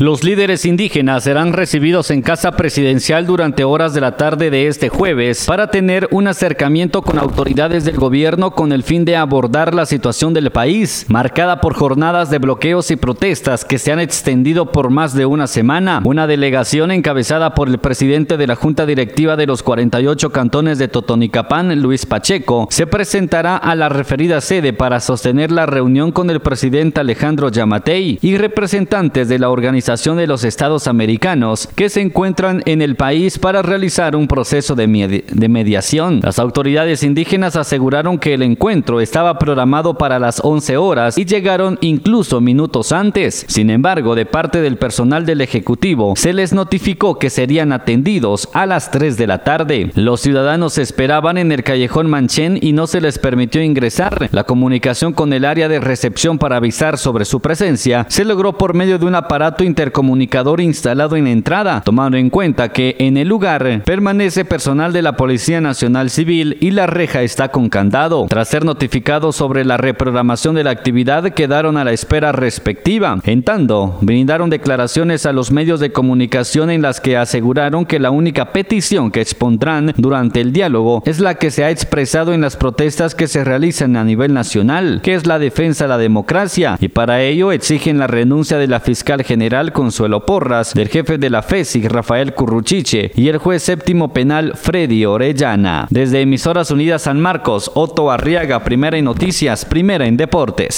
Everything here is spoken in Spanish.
Los líderes indígenas serán recibidos en Casa Presidencial durante horas de la tarde de este jueves para tener un acercamiento con autoridades del gobierno con el fin de abordar la situación del país, marcada por jornadas de bloqueos y protestas que se han extendido por más de una semana. Una delegación encabezada por el presidente de la Junta Directiva de los 48 cantones de Totonicapán, Luis Pacheco, se presentará a la referida sede para sostener la reunión con el presidente Alejandro Yamatei y representantes de la organización de los Estados Americanos que se encuentran en el país para realizar un proceso de, mediación. Las autoridades indígenas aseguraron que el encuentro estaba programado para las 11 horas y llegaron incluso minutos antes. Sin embargo, de parte del personal del Ejecutivo, se les notificó que serían atendidos a las 3 de la tarde. Los ciudadanos esperaban en el callejón Manchen y no se les permitió ingresar. La comunicación con el área de recepción para avisar sobre su presencia se logró por medio de un aparato intercomunicador instalado en entrada, tomando en cuenta que en el lugar permanece personal de la Policía Nacional Civil y la reja está con candado. Tras ser notificados sobre la reprogramación de la actividad, quedaron a la espera respectiva. En tanto, brindaron declaraciones a los medios de comunicación en las que aseguraron que la única petición que expondrán durante el diálogo es la que se ha expresado en las protestas que se realizan a nivel nacional, que es la defensa de la democracia, y para ello exigen la renuncia de la fiscal general Consuelo Porras, del jefe de la FESIC Rafael Curruchiche y el juez séptimo penal Freddy Orellana. Desde Emisoras Unidas San Marcos, Otto Arriaga, primera en noticias, primera en deportes.